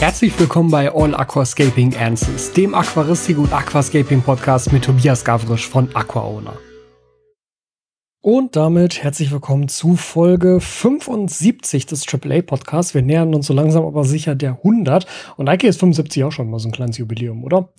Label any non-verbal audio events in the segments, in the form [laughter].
Herzlich willkommen bei All Aquascaping Answers, dem Aquaristik und Aquascaping Podcast mit Tobias Gavrisch von AquaOwner. Und damit herzlich willkommen zu Folge 75 des AAA Podcasts. Wir nähern uns so langsam aber sicher der 100. Und eigentlich ist 75 auch schon mal so ein kleines Jubiläum, oder?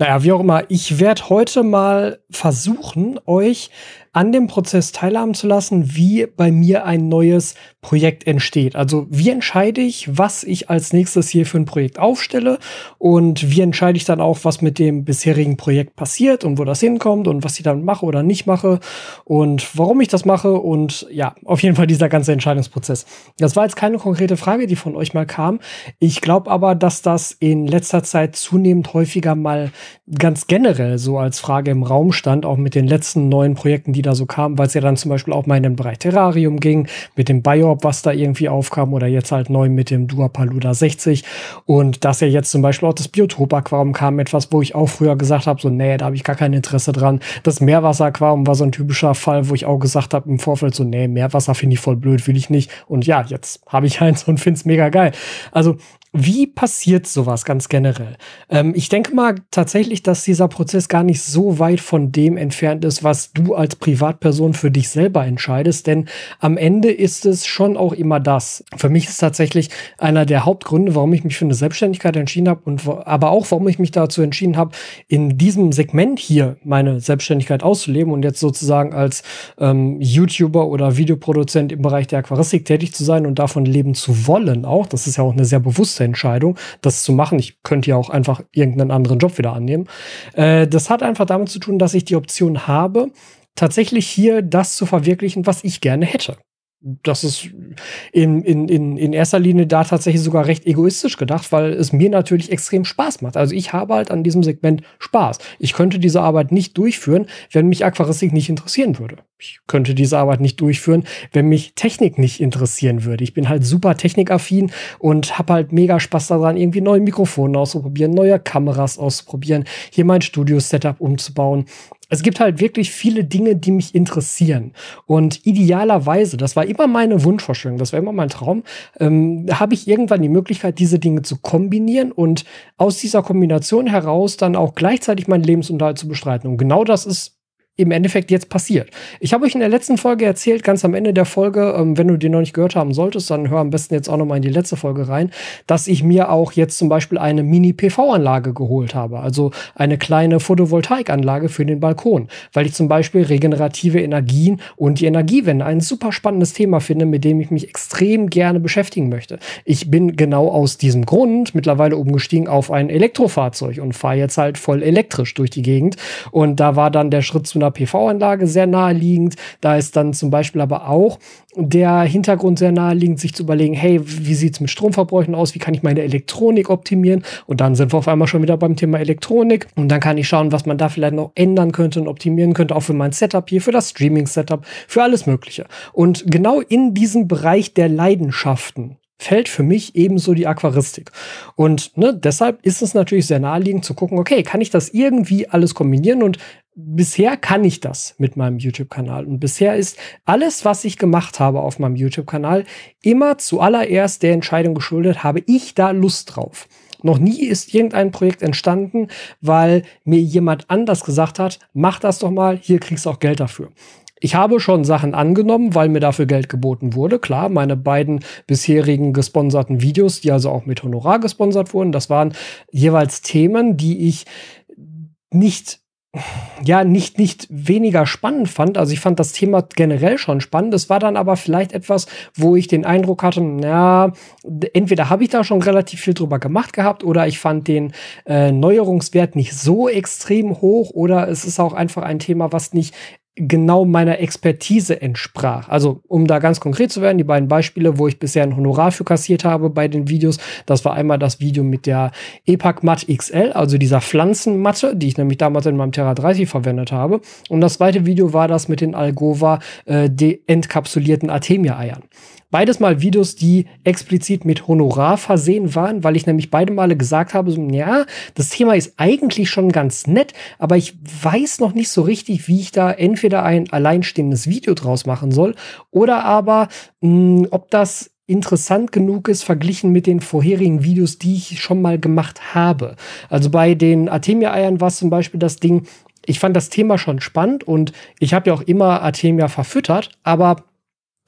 Naja, wie auch immer. Ich werde heute mal versuchen, euch an dem Prozess teilhaben zu lassen, wie bei mir ein neues Projekt entsteht. Also wie entscheide ich, was ich als nächstes hier für ein Projekt aufstelle und wie entscheide ich dann auch, was mit dem bisherigen Projekt passiert und wo das hinkommt und was ich dann mache oder nicht mache und warum ich das mache und ja, auf jeden Fall dieser ganze Entscheidungsprozess. Das war jetzt keine konkrete Frage, die von euch mal kam. Ich glaube aber, dass das in letzter Zeit zunehmend häufiger mal ganz generell so als Frage im Raum stand, auch mit den letzten neuen Projekten, die da so kamen, weil es ja dann zum Beispiel auch mal in den Bereich Terrarium ging, mit dem Biop, was da irgendwie aufkam, oder jetzt halt neu mit dem Duapaluda 60. Und dass ja jetzt zum Beispiel auch das Biotop-Aquarium kam, etwas, wo ich auch früher gesagt habe, so, nee, da habe ich gar kein Interesse dran. Das Meerwasser-Aquarium war so ein typischer Fall, wo ich auch gesagt habe im Vorfeld so, nee, Meerwasser finde ich voll blöd, will ich nicht. Und ja, jetzt habe ich [laughs] eins und finde es mega geil. Also wie passiert sowas ganz generell? Ähm, ich denke mal tatsächlich, dass dieser Prozess gar nicht so weit von dem entfernt ist, was du als Privatperson für dich selber entscheidest, denn am Ende ist es schon auch immer das. Für mich ist tatsächlich einer der Hauptgründe, warum ich mich für eine Selbstständigkeit entschieden habe und aber auch, warum ich mich dazu entschieden habe, in diesem Segment hier meine Selbstständigkeit auszuleben und jetzt sozusagen als ähm, YouTuber oder Videoproduzent im Bereich der Aquaristik tätig zu sein und davon leben zu wollen auch. Das ist ja auch eine sehr bewusste bewusste Entscheidung, das zu machen. Ich könnte ja auch einfach irgendeinen anderen Job wieder annehmen. Äh, das hat einfach damit zu tun, dass ich die Option habe, tatsächlich hier das zu verwirklichen, was ich gerne hätte das ist in, in, in, in erster Linie da tatsächlich sogar recht egoistisch gedacht, weil es mir natürlich extrem Spaß macht. Also ich habe halt an diesem Segment Spaß. Ich könnte diese Arbeit nicht durchführen, wenn mich Aquaristik nicht interessieren würde. Ich könnte diese Arbeit nicht durchführen, wenn mich Technik nicht interessieren würde. Ich bin halt super technikaffin und habe halt mega Spaß daran, irgendwie neue Mikrofone auszuprobieren, neue Kameras auszuprobieren, hier mein Studio-Setup umzubauen es gibt halt wirklich viele Dinge, die mich interessieren. Und idealerweise, das war immer meine Wunschvorstellung, das war immer mein Traum, ähm, habe ich irgendwann die Möglichkeit, diese Dinge zu kombinieren und aus dieser Kombination heraus dann auch gleichzeitig meinen Lebensunterhalt zu bestreiten. Und genau das ist im Endeffekt jetzt passiert. Ich habe euch in der letzten Folge erzählt, ganz am Ende der Folge, ähm, wenn du die noch nicht gehört haben solltest, dann hör am besten jetzt auch noch mal in die letzte Folge rein, dass ich mir auch jetzt zum Beispiel eine Mini-PV-Anlage geholt habe, also eine kleine Photovoltaikanlage für den Balkon, weil ich zum Beispiel regenerative Energien und die Energiewende ein super spannendes Thema finde, mit dem ich mich extrem gerne beschäftigen möchte. Ich bin genau aus diesem Grund mittlerweile umgestiegen auf ein Elektrofahrzeug und fahre jetzt halt voll elektrisch durch die Gegend und da war dann der Schritt zu einer einer PV-Anlage sehr naheliegend. Da ist dann zum Beispiel aber auch der Hintergrund sehr naheliegend, sich zu überlegen, hey, wie sieht es mit Stromverbräuchen aus? Wie kann ich meine Elektronik optimieren? Und dann sind wir auf einmal schon wieder beim Thema Elektronik. Und dann kann ich schauen, was man da vielleicht noch ändern könnte und optimieren könnte, auch für mein Setup hier, für das Streaming-Setup, für alles Mögliche. Und genau in diesem Bereich der Leidenschaften fällt für mich ebenso die Aquaristik. Und ne, deshalb ist es natürlich sehr naheliegend zu gucken, okay, kann ich das irgendwie alles kombinieren? Und bisher kann ich das mit meinem YouTube-Kanal. Und bisher ist alles, was ich gemacht habe auf meinem YouTube-Kanal, immer zuallererst der Entscheidung geschuldet, habe ich da Lust drauf. Noch nie ist irgendein Projekt entstanden, weil mir jemand anders gesagt hat, mach das doch mal, hier kriegst du auch Geld dafür. Ich habe schon Sachen angenommen, weil mir dafür Geld geboten wurde. Klar, meine beiden bisherigen gesponserten Videos, die also auch mit Honorar gesponsert wurden, das waren jeweils Themen, die ich nicht ja, nicht, nicht weniger spannend fand. Also ich fand das Thema generell schon spannend. Es war dann aber vielleicht etwas, wo ich den Eindruck hatte, na, entweder habe ich da schon relativ viel drüber gemacht gehabt oder ich fand den äh, Neuerungswert nicht so extrem hoch oder es ist auch einfach ein Thema, was nicht genau meiner Expertise entsprach. Also, um da ganz konkret zu werden, die beiden Beispiele, wo ich bisher ein Honorar für kassiert habe bei den Videos, das war einmal das Video mit der EPAC Matt XL, also dieser Pflanzenmatte, die ich nämlich damals in meinem Terra 30 verwendet habe. Und das zweite Video war das mit den Algova äh, entkapsulierten Artemia-Eiern. Beides mal Videos, die explizit mit Honorar versehen waren, weil ich nämlich beide Male gesagt habe, so, ja, das Thema ist eigentlich schon ganz nett, aber ich weiß noch nicht so richtig, wie ich da entweder ein alleinstehendes Video draus machen soll oder aber mh, ob das interessant genug ist, verglichen mit den vorherigen Videos, die ich schon mal gemacht habe. Also bei den Artemia-Eiern war es zum Beispiel das Ding, ich fand das Thema schon spannend und ich habe ja auch immer Artemia verfüttert, aber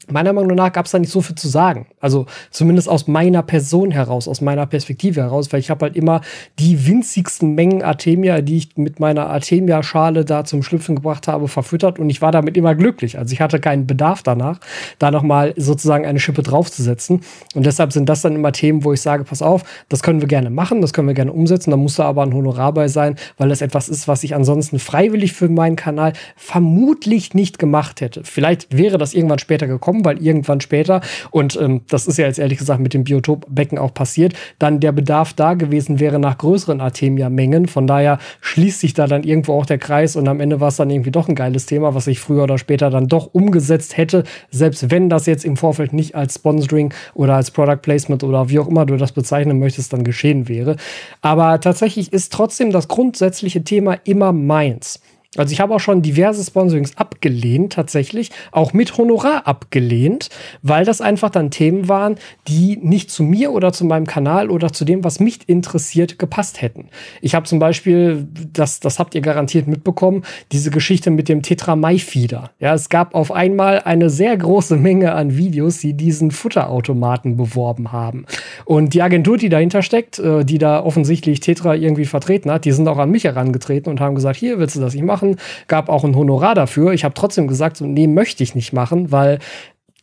meiner Meinung nach gab es da nicht so viel zu sagen. Also zumindest aus meiner Person heraus, aus meiner Perspektive heraus, weil ich habe halt immer die winzigsten Mengen Artemia, die ich mit meiner Artemia-Schale da zum Schlüpfen gebracht habe, verfüttert und ich war damit immer glücklich. Also ich hatte keinen Bedarf danach, da nochmal sozusagen eine Schippe draufzusetzen. Und deshalb sind das dann immer Themen, wo ich sage, pass auf, das können wir gerne machen, das können wir gerne umsetzen, da muss da aber ein Honorar bei sein, weil das etwas ist, was ich ansonsten freiwillig für meinen Kanal vermutlich nicht gemacht hätte. Vielleicht wäre das irgendwann später gekommen, kommen, weil irgendwann später, und ähm, das ist ja jetzt ehrlich gesagt mit dem Biotopbecken auch passiert, dann der Bedarf da gewesen wäre nach größeren Artemia-Mengen. Von daher schließt sich da dann irgendwo auch der Kreis und am Ende war es dann irgendwie doch ein geiles Thema, was ich früher oder später dann doch umgesetzt hätte, selbst wenn das jetzt im Vorfeld nicht als Sponsoring oder als Product Placement oder wie auch immer du das bezeichnen möchtest, dann geschehen wäre. Aber tatsächlich ist trotzdem das grundsätzliche Thema immer meins. Also ich habe auch schon diverse Sponsorings abgelehnt, tatsächlich, auch mit Honorar abgelehnt, weil das einfach dann Themen waren, die nicht zu mir oder zu meinem Kanal oder zu dem, was mich interessiert, gepasst hätten. Ich habe zum Beispiel, das, das habt ihr garantiert mitbekommen, diese Geschichte mit dem Tetra Mai Feeder. Ja, es gab auf einmal eine sehr große Menge an Videos, die diesen Futterautomaten beworben haben. Und die Agentur, die dahinter steckt, äh, die da offensichtlich Tetra irgendwie vertreten hat, die sind auch an mich herangetreten und haben gesagt, hier willst du das nicht machen? Machen, gab auch ein Honorar dafür. Ich habe trotzdem gesagt, so, nee, möchte ich nicht machen, weil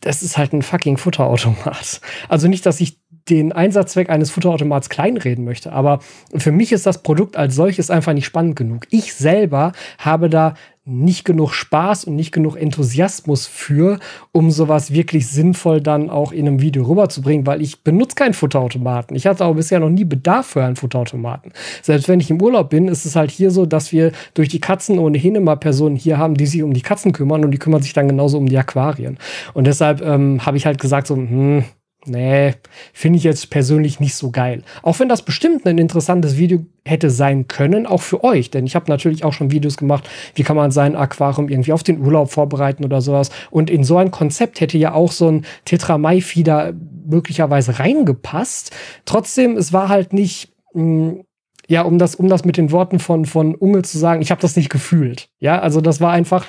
das ist halt ein fucking Futterautomat. Also nicht, dass ich den Einsatzzweck eines Futterautomats kleinreden möchte, aber für mich ist das Produkt als solches einfach nicht spannend genug. Ich selber habe da nicht genug Spaß und nicht genug Enthusiasmus für, um sowas wirklich sinnvoll dann auch in einem Video rüberzubringen, weil ich benutze keinen Futterautomaten. Ich hatte auch bisher noch nie Bedarf für einen Futterautomaten. Selbst wenn ich im Urlaub bin, ist es halt hier so, dass wir durch die Katzen ohnehin immer Personen hier haben, die sich um die Katzen kümmern und die kümmern sich dann genauso um die Aquarien. Und deshalb ähm, habe ich halt gesagt so, hm, Nee, finde ich jetzt persönlich nicht so geil. Auch wenn das bestimmt ein interessantes Video hätte sein können, auch für euch. Denn ich habe natürlich auch schon Videos gemacht, wie kann man sein Aquarium irgendwie auf den Urlaub vorbereiten oder sowas. Und in so ein Konzept hätte ja auch so ein Tetramai-Fieder möglicherweise reingepasst. Trotzdem, es war halt nicht mh, hm, ja, um das, um das mit den Worten von, von Unge zu sagen, ich habe das nicht gefühlt. Ja, also das war einfach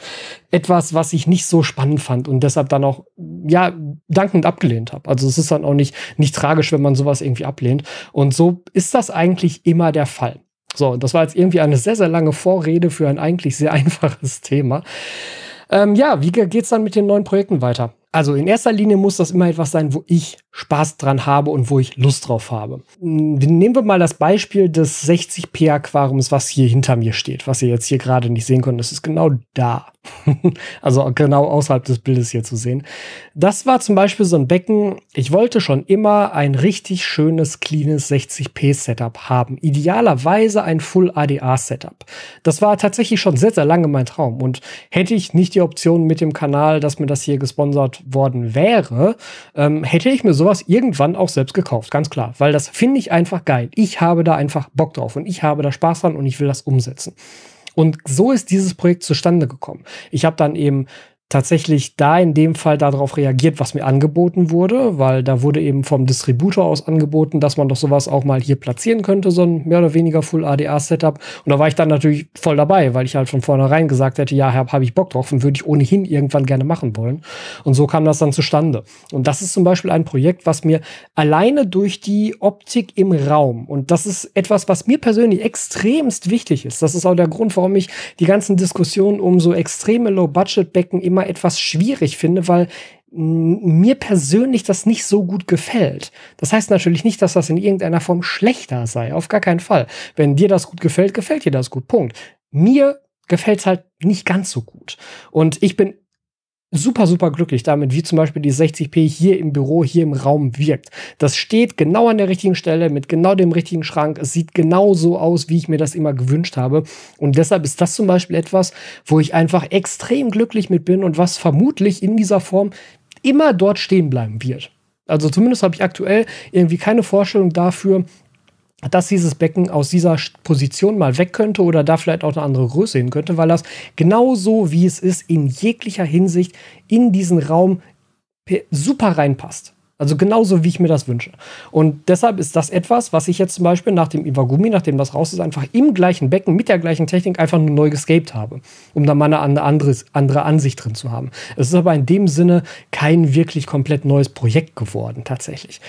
etwas, was ich nicht so spannend fand und deshalb dann auch, ja, dankend abgelehnt habe. Also es ist dann auch nicht, nicht tragisch, wenn man sowas irgendwie ablehnt. Und so ist das eigentlich immer der Fall. So, das war jetzt irgendwie eine sehr, sehr lange Vorrede für ein eigentlich sehr [laughs] einfaches Thema. Ähm, ja, wie geht's dann mit den neuen Projekten weiter? Also in erster Linie muss das immer etwas sein, wo ich Spaß dran habe und wo ich Lust drauf habe. Hm, nehmen wir mal das Beispiel des 60p Aquariums, was hier hinter mir steht, was ihr jetzt hier gerade nicht sehen könnt. Das ist genau da. [laughs] also genau außerhalb des Bildes hier zu sehen. Das war zum Beispiel so ein Becken. Ich wollte schon immer ein richtig schönes, cleanes 60p Setup haben. Idealerweise ein Full ADA Setup. Das war tatsächlich schon sehr, sehr lange mein Traum. Und hätte ich nicht die Option mit dem Kanal, dass mir das hier gesponsert worden wäre, ähm, hätte ich mir sowas irgendwann auch selbst gekauft. Ganz klar. Weil das finde ich einfach geil. Ich habe da einfach Bock drauf und ich habe da Spaß dran und ich will das umsetzen. Und so ist dieses Projekt zustande gekommen. Ich habe dann eben tatsächlich da in dem Fall darauf reagiert, was mir angeboten wurde, weil da wurde eben vom Distributor aus angeboten, dass man doch sowas auch mal hier platzieren könnte, so ein mehr oder weniger Full ADA Setup. Und da war ich dann natürlich voll dabei, weil ich halt von vornherein gesagt hätte, ja, habe hab ich Bock drauf und würde ich ohnehin irgendwann gerne machen wollen. Und so kam das dann zustande. Und das ist zum Beispiel ein Projekt, was mir alleine durch die Optik im Raum und das ist etwas, was mir persönlich extremst wichtig ist. Das ist auch der Grund, warum ich die ganzen Diskussionen um so extreme Low-Budget-Becken immer immer etwas schwierig finde, weil mir persönlich das nicht so gut gefällt. Das heißt natürlich nicht, dass das in irgendeiner Form schlechter sei. Auf gar keinen Fall. Wenn dir das gut gefällt, gefällt dir das gut. Punkt. Mir gefällt es halt nicht ganz so gut. Und ich bin super, super glücklich damit, wie zum Beispiel die 60p hier im Büro, hier im Raum wirkt. Das steht genau an der richtigen Stelle mit genau dem richtigen Schrank. Es sieht genau so aus, wie ich mir das immer gewünscht habe. Und deshalb ist das zum Beispiel etwas, wo ich einfach extrem glücklich mit bin und was vermutlich in dieser Form immer dort stehen bleiben wird. Also zumindest habe ich aktuell irgendwie keine Vorstellung dafür, dass dieses Becken aus dieser Position mal weg könnte oder da vielleicht auch eine andere Größe hin könnte, weil das genauso wie es ist in jeglicher Hinsicht in diesen Raum super reinpasst. Also genauso, wie ich mir das wünsche. Und deshalb ist das etwas, was ich jetzt zum Beispiel nach dem Iwagumi, nachdem das raus ist, einfach im gleichen Becken mit der gleichen Technik einfach nur neu gescaped habe, um da mal eine andere, andere Ansicht drin zu haben. Es ist aber in dem Sinne kein wirklich komplett neues Projekt geworden, tatsächlich.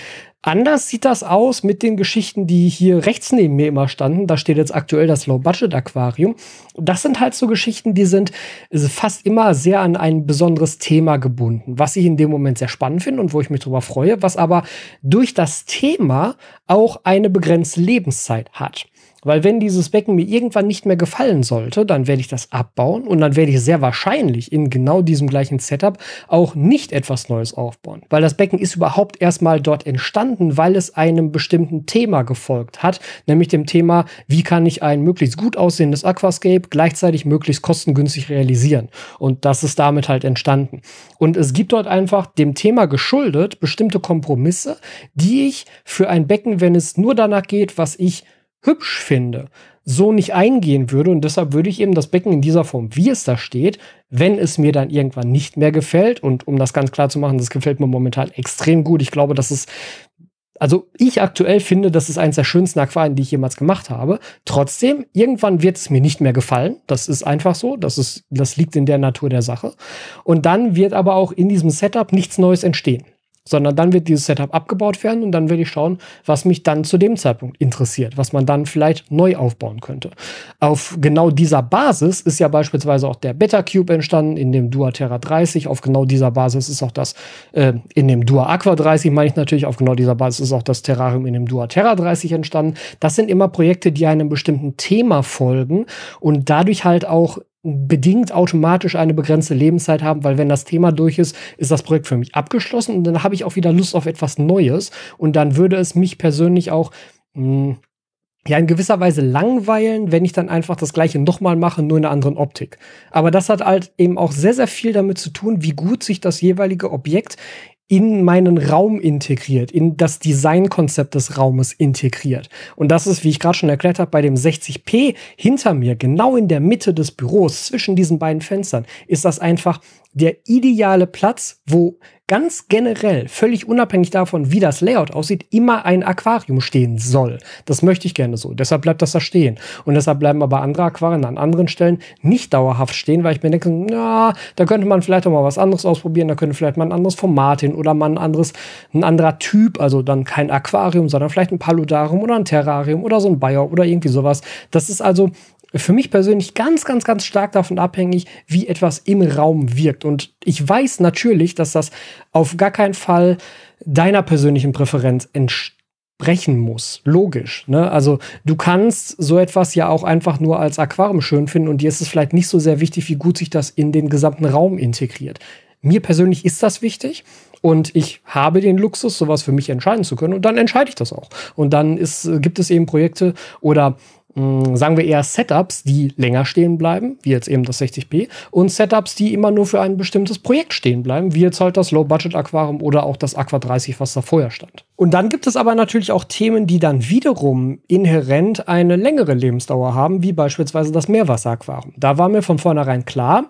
Anders sieht das aus mit den Geschichten, die hier rechts neben mir immer standen. Da steht jetzt aktuell das Low-Budget-Aquarium. Das sind halt so Geschichten, die sind fast immer sehr an ein besonderes Thema gebunden, was ich in dem Moment sehr spannend finde und wo ich mich darüber freue, was aber durch das Thema auch eine begrenzte Lebenszeit hat. Weil wenn dieses Becken mir irgendwann nicht mehr gefallen sollte, dann werde ich das abbauen und dann werde ich sehr wahrscheinlich in genau diesem gleichen Setup auch nicht etwas Neues aufbauen. Weil das Becken ist überhaupt erstmal dort entstanden, weil es einem bestimmten Thema gefolgt hat, nämlich dem Thema, wie kann ich ein möglichst gut aussehendes Aquascape gleichzeitig möglichst kostengünstig realisieren. Und das ist damit halt entstanden. Und es gibt dort einfach dem Thema geschuldet bestimmte Kompromisse, die ich für ein Becken, wenn es nur danach geht, was ich hübsch finde, so nicht eingehen würde. Und deshalb würde ich eben das Becken in dieser Form, wie es da steht, wenn es mir dann irgendwann nicht mehr gefällt, und um das ganz klar zu machen, das gefällt mir momentan extrem gut. Ich glaube, das ist also ich aktuell finde, das ist eines der schönsten Aquarien, die ich jemals gemacht habe. Trotzdem, irgendwann wird es mir nicht mehr gefallen. Das ist einfach so. Das, ist, das liegt in der Natur der Sache. Und dann wird aber auch in diesem Setup nichts Neues entstehen sondern dann wird dieses Setup abgebaut werden und dann werde ich schauen, was mich dann zu dem Zeitpunkt interessiert, was man dann vielleicht neu aufbauen könnte. Auf genau dieser Basis ist ja beispielsweise auch der Beta Cube entstanden in dem Dua Terra 30. Auf genau dieser Basis ist auch das äh, in dem Dua Aqua 30, meine ich natürlich, auf genau dieser Basis ist auch das Terrarium in dem Dua Terra 30 entstanden. Das sind immer Projekte, die einem bestimmten Thema folgen und dadurch halt auch bedingt automatisch eine begrenzte Lebenszeit haben, weil wenn das Thema durch ist, ist das Projekt für mich abgeschlossen und dann habe ich auch wieder Lust auf etwas Neues und dann würde es mich persönlich auch mh, hm, ja in gewisser Weise langweilen, wenn ich dann einfach das gleiche nochmal mache, nur in einer anderen Optik. Aber das hat halt eben auch sehr, sehr viel damit zu tun, wie gut sich das jeweilige Objekt in meinen Raum integriert, in das Designkonzept des Raumes integriert. Und das ist, wie ich gerade schon erklärt habe, bei dem 60p hinter mir, genau in der Mitte des Büros, zwischen diesen beiden Fenstern, ist das einfach der ideale Platz, wo ganz generell, völlig unabhängig davon, wie das Layout aussieht, immer ein Aquarium stehen soll. Das möchte ich gerne so. Deshalb bleibt das da stehen. Und deshalb bleiben aber andere Aquarien an anderen Stellen nicht dauerhaft stehen, weil ich mir denke, na, da könnte man vielleicht auch mal was anderes ausprobieren, da könnte vielleicht mal ein anderes Format hin oder mal ein anderes, ein anderer Typ, also dann kein Aquarium, sondern vielleicht ein Paludarium oder ein Terrarium oder so ein Bayer oder irgendwie sowas. Das ist also für mich persönlich ganz, ganz, ganz stark davon abhängig, wie etwas im Raum wirkt. Und ich weiß natürlich, dass das auf gar keinen Fall deiner persönlichen Präferenz entsprechen muss. Logisch. Ne? Also du kannst so etwas ja auch einfach nur als Aquarium schön finden und dir ist es vielleicht nicht so sehr wichtig, wie gut sich das in den gesamten Raum integriert. Mir persönlich ist das wichtig und ich habe den Luxus, sowas für mich entscheiden zu können und dann entscheide ich das auch. Und dann ist, gibt es eben Projekte oder Mm, sagen wir eher Setups, die länger stehen bleiben, wie jetzt eben das 60p, und Setups, die immer nur für ein bestimmtes Projekt stehen bleiben, wie jetzt halt das Low-Budget-Aquarium oder auch das Aqua 30, was da vorher stand. Und dann gibt es aber natürlich auch Themen, die dann wiederum inhärent eine längere Lebensdauer haben, wie beispielsweise das Meerwasseraquarium. Da war mir von vornherein klar,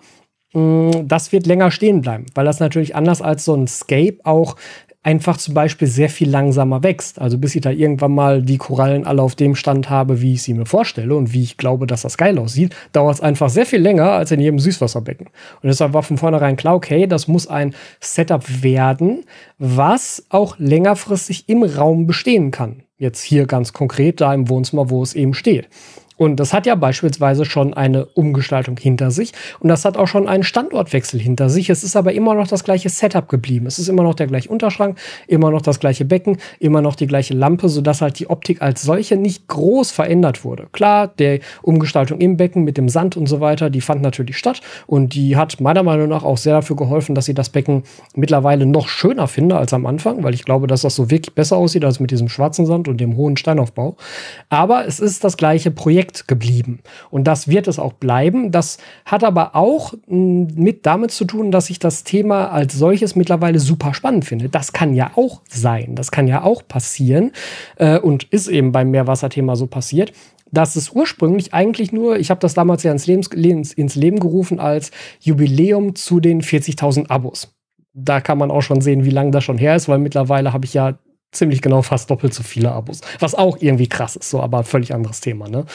mm, das wird länger stehen bleiben, weil das natürlich anders als so ein Scape auch einfach zum Beispiel sehr viel langsamer wächst. Also bis ich da irgendwann mal die Korallen alle auf dem Stand habe, wie ich sie mir vorstelle und wie ich glaube, dass das geil aussieht, dauert es einfach sehr viel länger als in jedem Süßwasserbecken. Und deshalb war von vornherein klar, okay, das muss ein Setup werden, was auch längerfristig im Raum bestehen kann. Jetzt hier ganz konkret da im Wohnzimmer, wo es eben steht. Und das hat ja beispielsweise schon eine Umgestaltung hinter sich und das hat auch schon einen Standortwechsel hinter sich. Es ist aber immer noch das gleiche Setup geblieben. Es ist immer noch der gleiche Unterschrank, immer noch das gleiche Becken, immer noch die gleiche Lampe, sodass halt die Optik als solche nicht groß verändert wurde. Klar, der Umgestaltung im Becken mit dem Sand und so weiter, die fand natürlich statt und die hat meiner Meinung nach auch sehr dafür geholfen, dass sie das Becken mittlerweile noch schöner finde als am Anfang, weil ich glaube, dass das so wirklich besser aussieht als mit diesem schwarzen Sand und dem hohen Steinaufbau. Aber es ist das gleiche Projekt Projekt geblieben. Und das wird es auch bleiben. Das hat aber auch hm, mit damit zu tun, dass ich das Thema als solches mittlerweile super spannend finde. Das kann ja auch sein. Das kann ja auch passieren. Äh, und ist eben beim Meerwasserthema so passiert dass es ursprünglich eigentlich nur, ich habe das damals ja ins, Lebens, ins, ins Leben gerufen als Jubiläum zu den 40.000 Abos. da kann man auch schon sehen, wie lange das schon her ist, weil mittlerweile habe ich ja ziemlich genau fast doppelt so viele Abos. Was auch irgendwie krass ist, so, aber völlig anderes Thema, ne?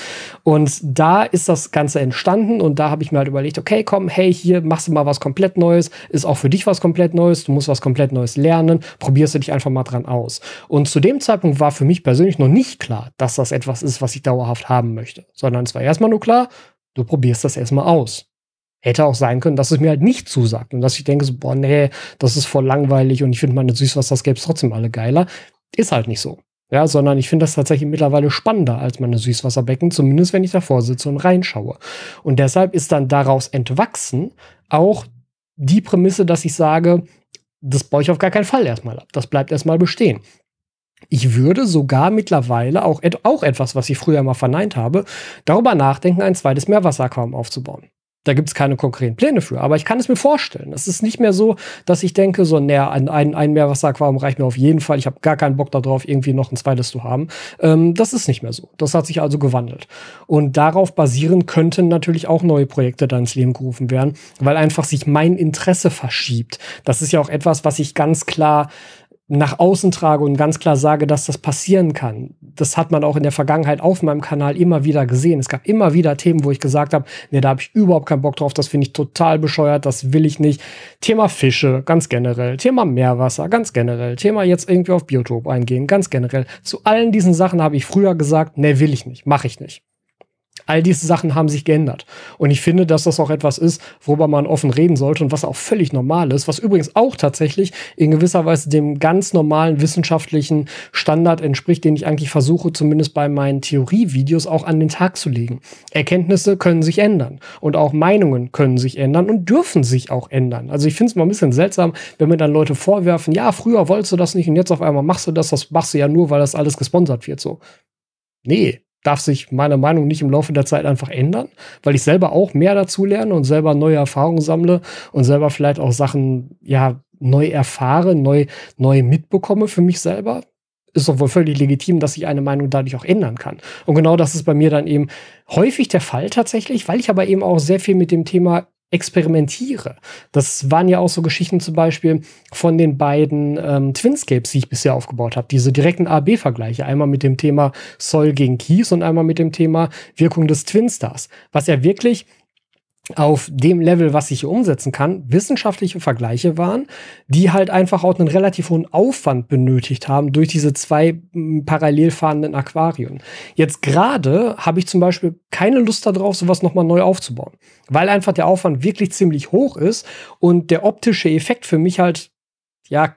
Und da ist das Ganze entstanden und da habe ich mir halt überlegt, okay, komm, hey, hier machst du mal was komplett Neues, ist auch für dich was komplett Neues, du musst was komplett Neues lernen, probierst du dich einfach mal dran aus. Und zu dem Zeitpunkt war für mich persönlich noch nicht klar, dass das etwas ist, was ich dauerhaft haben möchte, sondern es war erstmal nur klar, du probierst das erstmal aus. Hätte auch sein können, dass es mir halt nicht zusagt und dass ich denke, so, boah, nee, das ist voll langweilig und ich finde meine Süßwasser-Scapes trotzdem alle geiler. Ist halt nicht so. Ja, sondern ich finde das tatsächlich mittlerweile spannender als meine Süßwasserbecken, zumindest wenn ich davor sitze und reinschaue. Und deshalb ist dann daraus entwachsen auch die Prämisse, dass ich sage, das baue ich auf gar keinen Fall erstmal ab. Das bleibt erstmal bestehen. Ich würde sogar mittlerweile auch, auch etwas, was ich früher mal verneint habe, darüber nachdenken, ein zweites Meerwasseraquarium aufzubauen. Da gibt es keine konkreten Pläne für, aber ich kann es mir vorstellen. Es ist nicht mehr so, dass ich denke, so, naja, ein, ein, ein Meerwasseraquarium reicht mir auf jeden Fall. Ich habe gar keinen Bock darauf, irgendwie noch ein zweites zu haben. Ähm, das ist nicht mehr so. Das hat sich also gewandelt. Und darauf basieren könnten natürlich auch neue Projekte dann ins Leben gerufen werden, weil einfach sich mein Interesse verschiebt. Das ist ja auch etwas, was ich ganz klar nach außen trage und ganz klar sage, dass das passieren kann. Das hat man auch in der Vergangenheit auf meinem Kanal immer wieder gesehen. Es gab immer wieder Themen, wo ich gesagt habe, nee, da habe ich überhaupt keinen Bock drauf, das finde ich total bescheuert, das will ich nicht. Thema Fische, ganz generell. Thema Meerwasser, ganz generell. Thema jetzt irgendwie auf Biotop eingehen, ganz generell. Zu allen diesen Sachen habe ich früher gesagt, nee, will ich nicht, mache ich nicht. All diese Sachen haben sich geändert. Und ich finde, dass das auch etwas ist, worüber man offen reden sollte und was auch völlig normal ist, was übrigens auch tatsächlich in gewisser Weise dem ganz normalen wissenschaftlichen Standard entspricht, den ich eigentlich versuche, zumindest bei meinen Theorievideos auch an den Tag zu legen. Erkenntnisse können sich ändern und auch Meinungen können sich ändern und dürfen sich auch ändern. Also ich finde es mal ein bisschen seltsam, wenn mir dann Leute vorwerfen, ja, früher wolltest du das nicht und jetzt auf einmal machst du das, das machst du ja nur, weil das alles gesponsert wird so. Nee, darf sich meine Meinung nicht im Laufe der Zeit einfach ändern, weil ich selber auch mehr dazu lerne und selber neue Erfahrungen sammle und selber vielleicht auch Sachen ja neu erfahre, neu neu mitbekomme für mich selber. Ist doch wohl völlig legitim, dass sich eine Meinung dadurch auch ändern kann. Und genau das ist bei mir dann eben häufig der Fall tatsächlich, weil ich aber eben auch sehr viel mit dem Thema experimentiere. Das waren ja auch so Geschichten zum Beispiel von den beiden ähm, Twinscapes, die ich bisher aufgebaut habe. Diese direkten A-B-Vergleiche. Einmal mit dem Thema Soil gegen Kies und einmal mit dem Thema Wirkung des Twinstars. Was ja wirklich auf dem Level, was ich hier umsetzen kann, wissenschaftliche Vergleiche waren, die halt einfach auch einen relativ hohen Aufwand benötigt haben durch diese zwei parallel fahrenden Aquarien. Jetzt gerade habe ich zum Beispiel keine Lust darauf, sowas nochmal neu aufzubauen, weil einfach der Aufwand wirklich ziemlich hoch ist und der optische Effekt für mich halt ja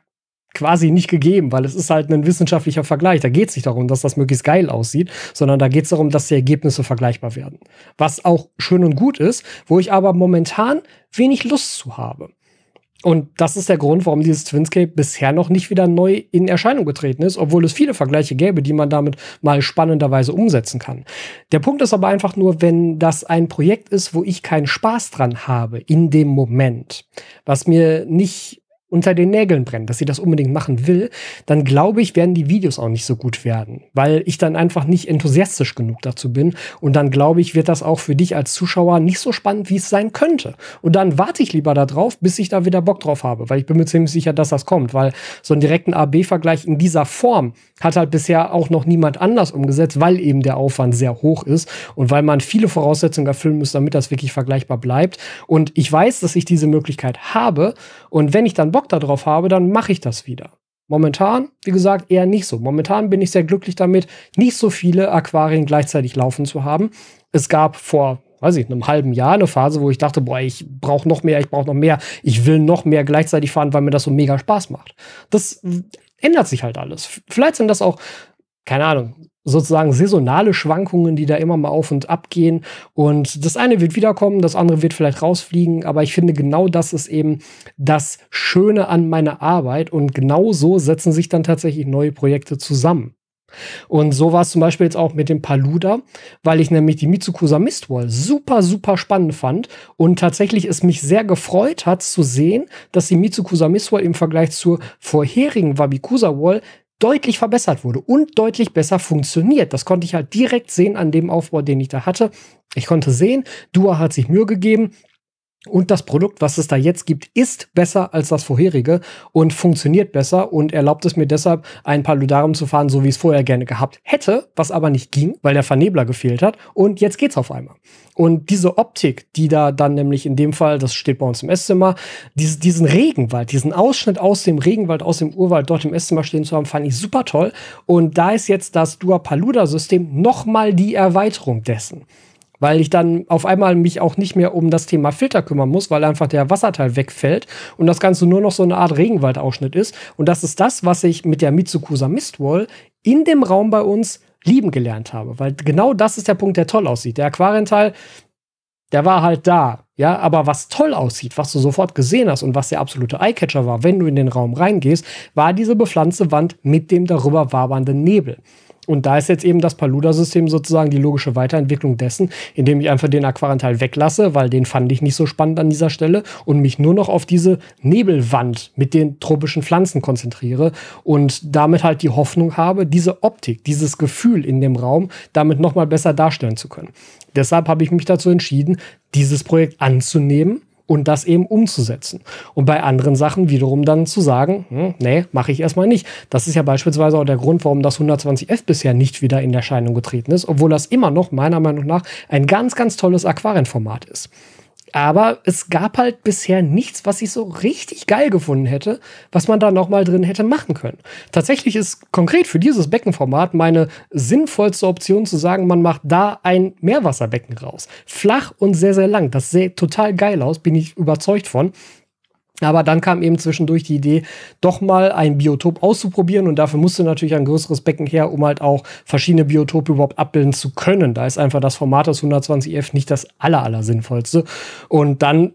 quasi nicht gegeben, weil es ist halt ein wissenschaftlicher Vergleich. Da geht es nicht darum, dass das möglichst geil aussieht, sondern da geht es darum, dass die Ergebnisse vergleichbar werden. Was auch schön und gut ist, wo ich aber momentan wenig Lust zu habe. Und das ist der Grund, warum dieses Twinscape bisher noch nicht wieder neu in Erscheinung getreten ist, obwohl es viele Vergleiche gäbe, die man damit mal spannenderweise umsetzen kann. Der Punkt ist aber einfach nur, wenn das ein Projekt ist, wo ich keinen Spaß dran habe in dem Moment, was mir nicht unter den Nägeln brennt, dass sie das unbedingt machen will, dann glaube ich, werden die Videos auch nicht so gut werden, weil ich dann einfach nicht enthusiastisch genug dazu bin. Und dann glaube ich, wird das auch für dich als Zuschauer nicht so spannend, wie es sein könnte. Und dann warte ich lieber darauf, bis ich da wieder Bock drauf habe, weil ich bin mir ziemlich sicher, dass das kommt, weil so einen direkten A-B-Vergleich in dieser Form hat halt bisher auch noch niemand anders umgesetzt, weil eben der Aufwand sehr hoch ist und weil man viele Voraussetzungen erfüllen muss, damit das wirklich vergleichbar bleibt. Und ich weiß, dass ich diese Möglichkeit habe. Und wenn ich dann Bock darauf habe, dann mache ich das wieder. Momentan, wie gesagt, eher nicht so. Momentan bin ich sehr glücklich damit, nicht so viele Aquarien gleichzeitig laufen zu haben. Es gab vor, weiß ich, einem halben Jahr eine Phase, wo ich dachte, boah, ich brauche noch mehr, ich brauche noch mehr, ich will noch mehr gleichzeitig fahren, weil mir das so mega Spaß macht. Das ändert sich halt alles. Vielleicht sind das auch, keine Ahnung, sozusagen saisonale Schwankungen, die da immer mal auf und ab gehen. Und das eine wird wiederkommen, das andere wird vielleicht rausfliegen. Aber ich finde, genau das ist eben das Schöne an meiner Arbeit. Und genau so setzen sich dann tatsächlich neue Projekte zusammen. Und so war es zum Beispiel jetzt auch mit dem Paluda, weil ich nämlich die Mitsukusa Mistwall super, super spannend fand und tatsächlich es mich sehr gefreut hat zu sehen, dass die Mitsukusa Mistwall im Vergleich zur vorherigen Wabikusa Wall deutlich verbessert wurde und deutlich besser funktioniert. Das konnte ich halt direkt sehen an dem Aufbau, den ich da hatte. Ich konnte sehen, Dua hat sich Mühe gegeben. Und das Produkt, was es da jetzt gibt, ist besser als das vorherige und funktioniert besser und erlaubt es mir deshalb, ein paar Ludarium zu fahren, so wie es vorher gerne gehabt hätte, was aber nicht ging, weil der Vernebler gefehlt hat. Und jetzt geht's auf einmal. Und diese Optik, die da dann nämlich in dem Fall, das steht bei uns im Esszimmer, dieses, diesen Regenwald, diesen Ausschnitt aus dem Regenwald, aus dem Urwald dort im Esszimmer stehen zu haben, fand ich super toll. Und da ist jetzt das Dua Paluda System nochmal die Erweiterung dessen weil ich dann auf einmal mich auch nicht mehr um das Thema Filter kümmern muss, weil einfach der Wasserteil wegfällt und das Ganze nur noch so eine Art Regenwaldausschnitt ist. Und das ist das, was ich mit der Mitsukusa Mistwall in dem Raum bei uns lieben gelernt habe, weil genau das ist der Punkt, der toll aussieht. Der Aquarienteil, der war halt da, ja, aber was toll aussieht, was du sofort gesehen hast und was der absolute Eyecatcher war, wenn du in den Raum reingehst, war diese bepflanzte Wand mit dem darüber wabernden Nebel. Und da ist jetzt eben das Paluda-System sozusagen die logische Weiterentwicklung dessen, indem ich einfach den Aquarenteil weglasse, weil den fand ich nicht so spannend an dieser Stelle und mich nur noch auf diese Nebelwand mit den tropischen Pflanzen konzentriere und damit halt die Hoffnung habe, diese Optik, dieses Gefühl in dem Raum damit nochmal besser darstellen zu können. Deshalb habe ich mich dazu entschieden, dieses Projekt anzunehmen und das eben umzusetzen. Und bei anderen Sachen wiederum dann zu sagen, hm, nee, mache ich erstmal nicht. Das ist ja beispielsweise auch der Grund, warum das 120F bisher nicht wieder in Erscheinung getreten ist, obwohl das immer noch meiner Meinung nach ein ganz, ganz tolles Aquarienformat ist. Aber es gab halt bisher nichts, was ich so richtig geil gefunden hätte, was man da noch mal drin hätte machen können. Tatsächlich ist konkret für dieses Beckenformat meine sinnvollste Option zu sagen, man macht da ein Meerwasserbecken raus. Flach und sehr, sehr lang. Das sähe total geil aus, bin ich überzeugt von. Aber dann kam eben zwischendurch die Idee, doch mal ein Biotop auszuprobieren. Und dafür musste natürlich ein größeres Becken her, um halt auch verschiedene Biotope überhaupt abbilden zu können. Da ist einfach das Format des 120F nicht das aller, aller sinnvollste. Und dann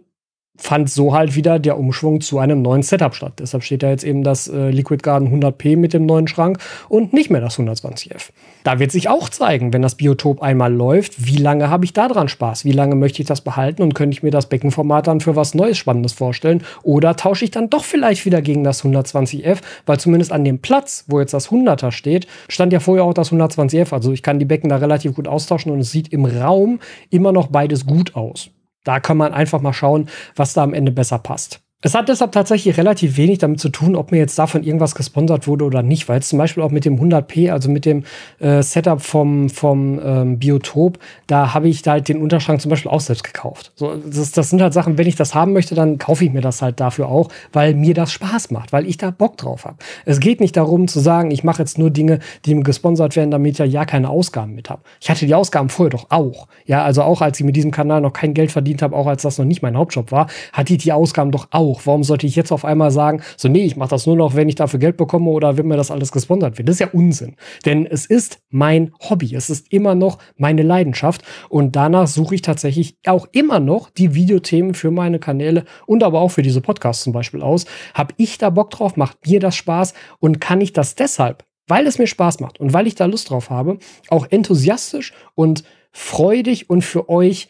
fand so halt wieder der Umschwung zu einem neuen Setup statt. Deshalb steht da jetzt eben das äh, Liquid Garden 100p mit dem neuen Schrank und nicht mehr das 120F. Da wird sich auch zeigen, wenn das Biotop einmal läuft, wie lange habe ich da dran Spaß? Wie lange möchte ich das behalten und könnte ich mir das Beckenformat dann für was Neues Spannendes vorstellen? Oder tausche ich dann doch vielleicht wieder gegen das 120F, weil zumindest an dem Platz, wo jetzt das 100er steht, stand ja vorher auch das 120F. Also ich kann die Becken da relativ gut austauschen und es sieht im Raum immer noch beides gut aus. Da kann man einfach mal schauen, was da am Ende besser passt. Es hat deshalb tatsächlich relativ wenig damit zu tun, ob mir jetzt davon irgendwas gesponsert wurde oder nicht, weil es zum Beispiel auch mit dem 100p, also mit dem äh, Setup vom, vom ähm, Biotop, da habe ich da halt den Unterschrank zum Beispiel auch selbst gekauft. So, das, das sind halt Sachen, wenn ich das haben möchte, dann kaufe ich mir das halt dafür auch, weil mir das Spaß macht, weil ich da Bock drauf habe. Es geht nicht darum zu sagen, ich mache jetzt nur Dinge, die mir gesponsert werden, damit ich ja, ja keine Ausgaben mit habe. Ich hatte die Ausgaben vorher doch auch. Ja, also auch als ich mit diesem Kanal noch kein Geld verdient habe, auch als das noch nicht mein Hauptjob war, hatte ich die Ausgaben doch auch auch. Warum sollte ich jetzt auf einmal sagen, so nee, ich mache das nur noch, wenn ich dafür Geld bekomme oder wenn mir das alles gesponsert wird? Das ist ja Unsinn. Denn es ist mein Hobby. Es ist immer noch meine Leidenschaft. Und danach suche ich tatsächlich auch immer noch die Videothemen für meine Kanäle und aber auch für diese Podcasts zum Beispiel aus. Hab ich da Bock drauf? Macht mir das Spaß? Und kann ich das deshalb, weil es mir Spaß macht und weil ich da Lust drauf habe, auch enthusiastisch und freudig und für euch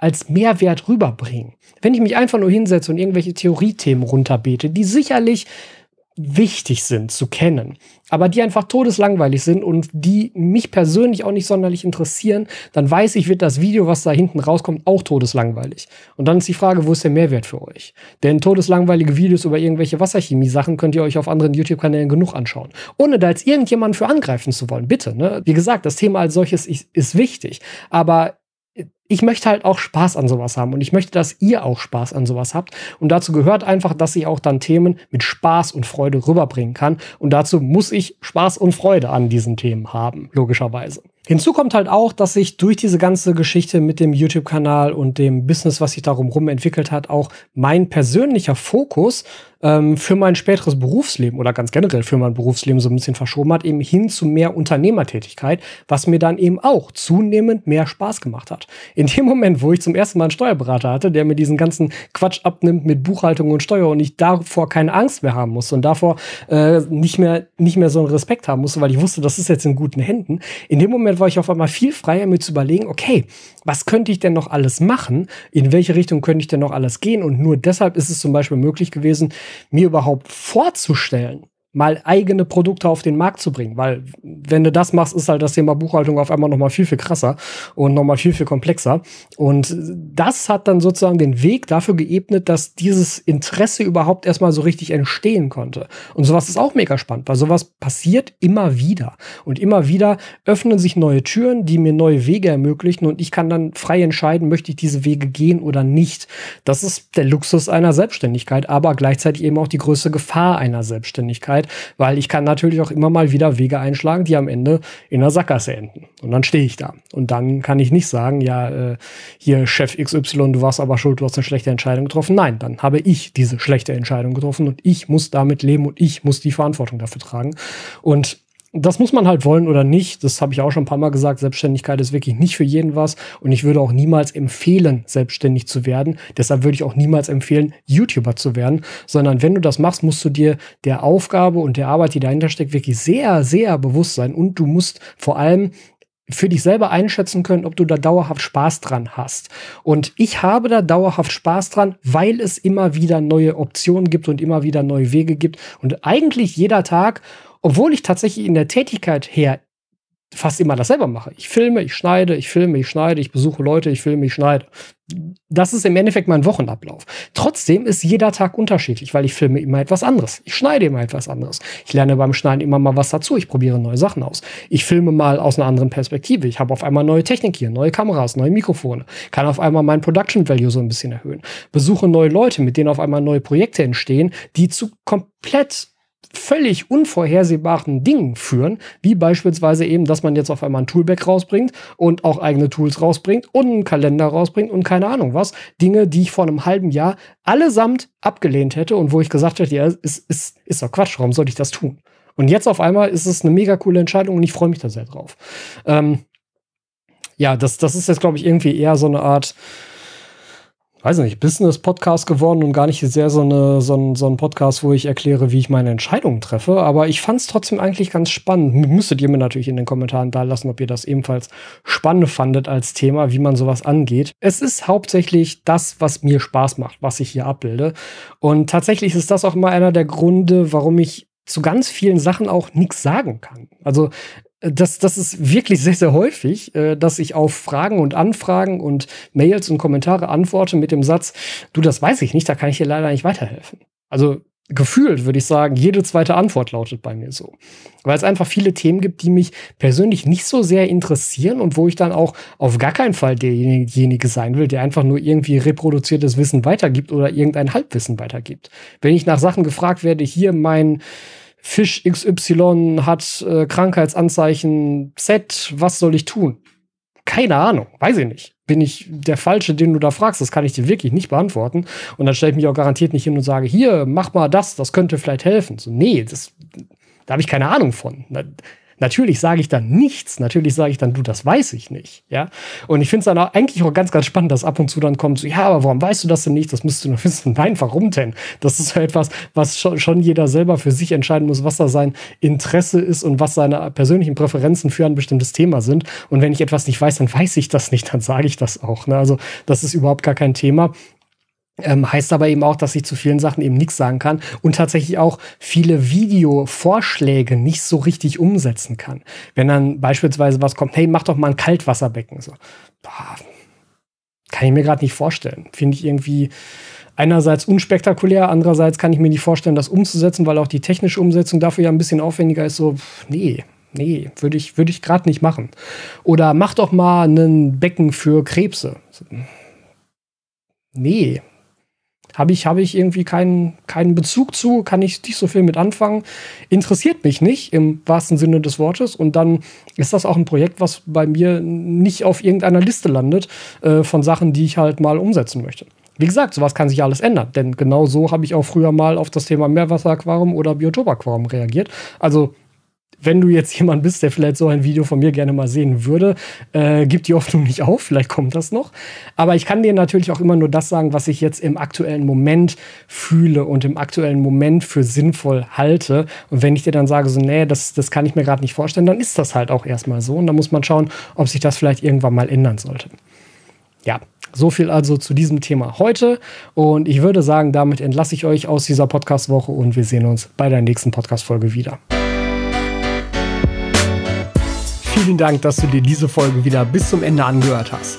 als Mehrwert rüberbringen. Wenn ich mich einfach nur hinsetze und irgendwelche Theoriethemen runterbete, die sicherlich wichtig sind zu kennen, aber die einfach todeslangweilig sind und die mich persönlich auch nicht sonderlich interessieren, dann weiß ich, wird das Video, was da hinten rauskommt, auch todeslangweilig. Und dann ist die Frage, wo ist der Mehrwert für euch? Denn todeslangweilige Videos über irgendwelche Wasserchemie-Sachen könnt ihr euch auf anderen YouTube-Kanälen genug anschauen. Ohne da jetzt irgendjemanden für angreifen zu wollen, bitte. Ne? Wie gesagt, das Thema als solches ist, ist wichtig. Aber ich möchte halt auch Spaß an sowas haben und ich möchte, dass ihr auch Spaß an sowas habt. Und dazu gehört einfach, dass ich auch dann Themen mit Spaß und Freude rüberbringen kann. Und dazu muss ich Spaß und Freude an diesen Themen haben, logischerweise. Hinzu kommt halt auch, dass sich durch diese ganze Geschichte mit dem YouTube-Kanal und dem Business, was sich darum rum entwickelt hat, auch mein persönlicher Fokus ähm, für mein späteres Berufsleben oder ganz generell für mein Berufsleben so ein bisschen verschoben hat, eben hin zu mehr Unternehmertätigkeit, was mir dann eben auch zunehmend mehr Spaß gemacht hat. In dem Moment, wo ich zum ersten Mal einen Steuerberater hatte, der mir diesen ganzen Quatsch abnimmt mit Buchhaltung und Steuer und ich davor keine Angst mehr haben musste und davor äh, nicht mehr nicht mehr so einen Respekt haben musste, weil ich wusste, das ist jetzt in guten Händen. In dem Moment war ich auf einmal viel freier, mir zu überlegen, okay, was könnte ich denn noch alles machen? In welche Richtung könnte ich denn noch alles gehen? Und nur deshalb ist es zum Beispiel möglich gewesen, mir überhaupt vorzustellen, mal eigene Produkte auf den Markt zu bringen. Weil wenn du das machst, ist halt das Thema Buchhaltung auf einmal noch mal viel, viel krasser und noch mal viel, viel komplexer. Und das hat dann sozusagen den Weg dafür geebnet, dass dieses Interesse überhaupt erstmal so richtig entstehen konnte. Und sowas ist auch mega spannend, weil sowas passiert immer wieder. Und immer wieder öffnen sich neue Türen, die mir neue Wege ermöglichen und ich kann dann frei entscheiden, möchte ich diese Wege gehen oder nicht. Das ist der Luxus einer Selbstständigkeit, aber gleichzeitig eben auch die größte Gefahr einer Selbstständigkeit weil ich kann natürlich auch immer mal wieder Wege einschlagen, die am Ende in der Sackgasse enden. Und dann stehe ich da. Und dann kann ich nicht sagen, ja, äh, hier Chef XY, du warst aber schuld, du hast eine schlechte Entscheidung getroffen. Nein, dann habe ich diese schlechte Entscheidung getroffen und ich muss damit leben und ich muss die Verantwortung dafür tragen. Und das muss man halt wollen oder nicht. Das habe ich auch schon ein paar Mal gesagt. Selbstständigkeit ist wirklich nicht für jeden was. Und ich würde auch niemals empfehlen, selbstständig zu werden. Deshalb würde ich auch niemals empfehlen, YouTuber zu werden. Sondern wenn du das machst, musst du dir der Aufgabe und der Arbeit, die dahinter steckt, wirklich sehr, sehr bewusst sein. Und du musst vor allem für dich selber einschätzen können, ob du da dauerhaft Spaß dran hast. Und ich habe da dauerhaft Spaß dran, weil es immer wieder neue Optionen gibt und immer wieder neue Wege gibt. Und eigentlich jeder Tag obwohl ich tatsächlich in der Tätigkeit her fast immer das selber mache. Ich filme, ich schneide, ich filme, ich schneide, ich besuche Leute, ich filme, ich schneide. Das ist im Endeffekt mein Wochenablauf. Trotzdem ist jeder Tag unterschiedlich, weil ich filme immer etwas anderes. Ich schneide immer etwas anderes. Ich lerne beim Schneiden immer mal was dazu. Ich probiere neue Sachen aus. Ich filme mal aus einer anderen Perspektive. Ich habe auf einmal neue Technik hier, neue Kameras, neue Mikrofone. Kann auf einmal mein Production Value so ein bisschen erhöhen. Besuche neue Leute, mit denen auf einmal neue Projekte entstehen, die zu komplett völlig unvorhersehbaren Dingen führen, wie beispielsweise eben, dass man jetzt auf einmal ein Toolback rausbringt und auch eigene Tools rausbringt und einen Kalender rausbringt und keine Ahnung was. Dinge, die ich vor einem halben Jahr allesamt abgelehnt hätte und wo ich gesagt hätte, ja, ist, ist, ist doch Quatsch, warum sollte ich das tun? Und jetzt auf einmal ist es eine mega coole Entscheidung und ich freue mich da sehr drauf. Ähm, ja, das, das ist jetzt, glaube ich, irgendwie eher so eine Art weiß nicht, Business-Podcast geworden und gar nicht sehr so, eine, so, ein, so ein Podcast, wo ich erkläre, wie ich meine Entscheidungen treffe. Aber ich fand es trotzdem eigentlich ganz spannend. Müsstet ihr mir natürlich in den Kommentaren da lassen, ob ihr das ebenfalls spannend fandet als Thema, wie man sowas angeht. Es ist hauptsächlich das, was mir Spaß macht, was ich hier abbilde. Und tatsächlich ist das auch immer einer der Gründe, warum ich zu ganz vielen Sachen auch nichts sagen kann. Also das, das ist wirklich sehr, sehr häufig, äh, dass ich auf Fragen und Anfragen und Mails und Kommentare antworte mit dem Satz, du, das weiß ich nicht, da kann ich dir leider nicht weiterhelfen. Also gefühlt würde ich sagen, jede zweite Antwort lautet bei mir so. Weil es einfach viele Themen gibt, die mich persönlich nicht so sehr interessieren und wo ich dann auch auf gar keinen Fall derjenige sein will, der einfach nur irgendwie reproduziertes Wissen weitergibt oder irgendein Halbwissen weitergibt. Wenn ich nach Sachen gefragt werde, hier mein Fisch XY hat äh, Krankheitsanzeichen Z, was soll ich tun? Keine Ahnung, weiß ich nicht. Bin ich der Falsche, den du da fragst? Das kann ich dir wirklich nicht beantworten. Und dann stelle ich mich auch garantiert nicht hin und sage, hier, mach mal das, das könnte vielleicht helfen. So, nee, das, da habe ich keine Ahnung von. Natürlich sage ich dann nichts. Natürlich sage ich dann, du, das weiß ich nicht. Ja. Und ich finde es dann auch eigentlich auch ganz, ganz spannend, dass ab und zu dann kommt, so, ja, aber warum weißt du das denn nicht? Das müsstest du nur [laughs] wissen. Nein, warum denn? Das ist so etwas, was schon, schon jeder selber für sich entscheiden muss, was da sein Interesse ist und was seine persönlichen Präferenzen für ein bestimmtes Thema sind. Und wenn ich etwas nicht weiß, dann weiß ich das nicht, dann sage ich das auch. Ne? Also, das ist überhaupt gar kein Thema. Ähm, heißt aber eben auch, dass ich zu vielen Sachen eben nichts sagen kann und tatsächlich auch viele Videovorschläge nicht so richtig umsetzen kann. Wenn dann beispielsweise was kommt, hey, mach doch mal ein Kaltwasserbecken. So, boah, kann ich mir gerade nicht vorstellen. Finde ich irgendwie einerseits unspektakulär, andererseits kann ich mir nicht vorstellen, das umzusetzen, weil auch die technische Umsetzung dafür ja ein bisschen aufwendiger ist. So, nee, nee, würde ich, würde ich gerade nicht machen. Oder mach doch mal ein Becken für Krebse. Nee, habe ich, habe ich irgendwie keinen, keinen Bezug zu, kann ich nicht so viel mit anfangen. Interessiert mich nicht im wahrsten Sinne des Wortes. Und dann ist das auch ein Projekt, was bei mir nicht auf irgendeiner Liste landet äh, von Sachen, die ich halt mal umsetzen möchte. Wie gesagt, sowas kann sich alles ändern, denn genau so habe ich auch früher mal auf das Thema Meerwasseraquarium oder Biotopaquarium reagiert. Also wenn du jetzt [laughs] jemand bist, der vielleicht so ein Video von mir gerne mal sehen würde, äh, gib die Hoffnung nicht auf, vielleicht kommt das noch. Aber ich kann dir natürlich auch immer nur das sagen, was ich jetzt im aktuellen Moment fühle und im aktuellen Moment für sinnvoll halte. Und wenn ich dir dann sage, so, nee, das, das kann ich mir gerade nicht vorstellen, dann ist das halt auch erstmal so. Und dann muss man schauen, ob sich das vielleicht irgendwann mal ändern sollte. Ja, So viel also zu diesem Thema heute. Und ich würde sagen, damit entlasse ich euch aus dieser Podcast-Woche und wir sehen uns bei der nächsten Podcast-Folge wieder. Vielen Dank, dass du dir diese Folge wieder bis zum Ende angehört hast.